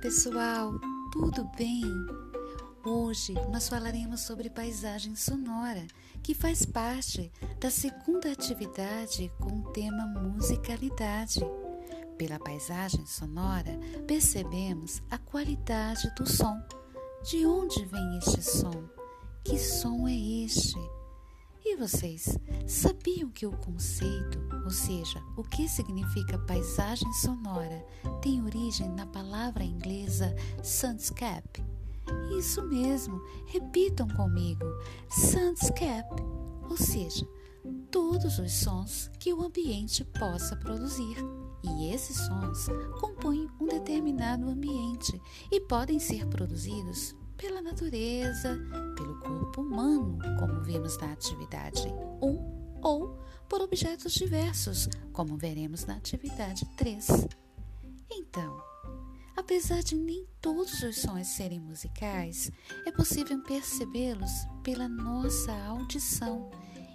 pessoal, tudo bem? Hoje nós falaremos sobre paisagem sonora, que faz parte da segunda atividade com o tema musicalidade. Pela paisagem sonora, percebemos a qualidade do som. De onde vem este som? Que som é este? E vocês sabiam que o conceito, ou seja, o que significa paisagem sonora, tem origem na palavra inglesa soundscape? Isso mesmo, repitam comigo: soundscape, ou seja, todos os sons que o ambiente possa produzir. E esses sons compõem um determinado ambiente e podem ser produzidos pela natureza, pelo corpo humano, como vimos na atividade 1, ou por objetos diversos, como veremos na atividade 3. Então, apesar de nem todos os sons serem musicais, é possível percebê-los pela nossa audição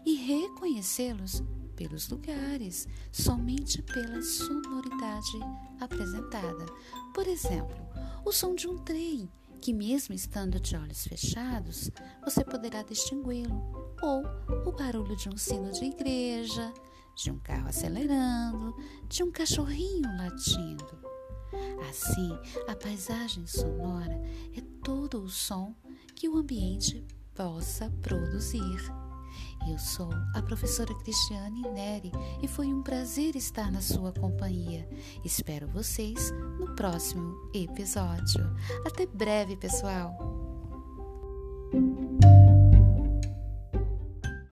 e reconhecê-los pelos lugares, somente pela sonoridade apresentada. Por exemplo, o som de um trem que, mesmo estando de olhos fechados, você poderá distingui-lo, ou o barulho de um sino de igreja, de um carro acelerando, de um cachorrinho latindo. Assim, a paisagem sonora é todo o som que o ambiente possa produzir. Eu sou a professora Cristiane Neri e foi um prazer estar na sua companhia. Espero vocês no próximo episódio. Até breve, pessoal!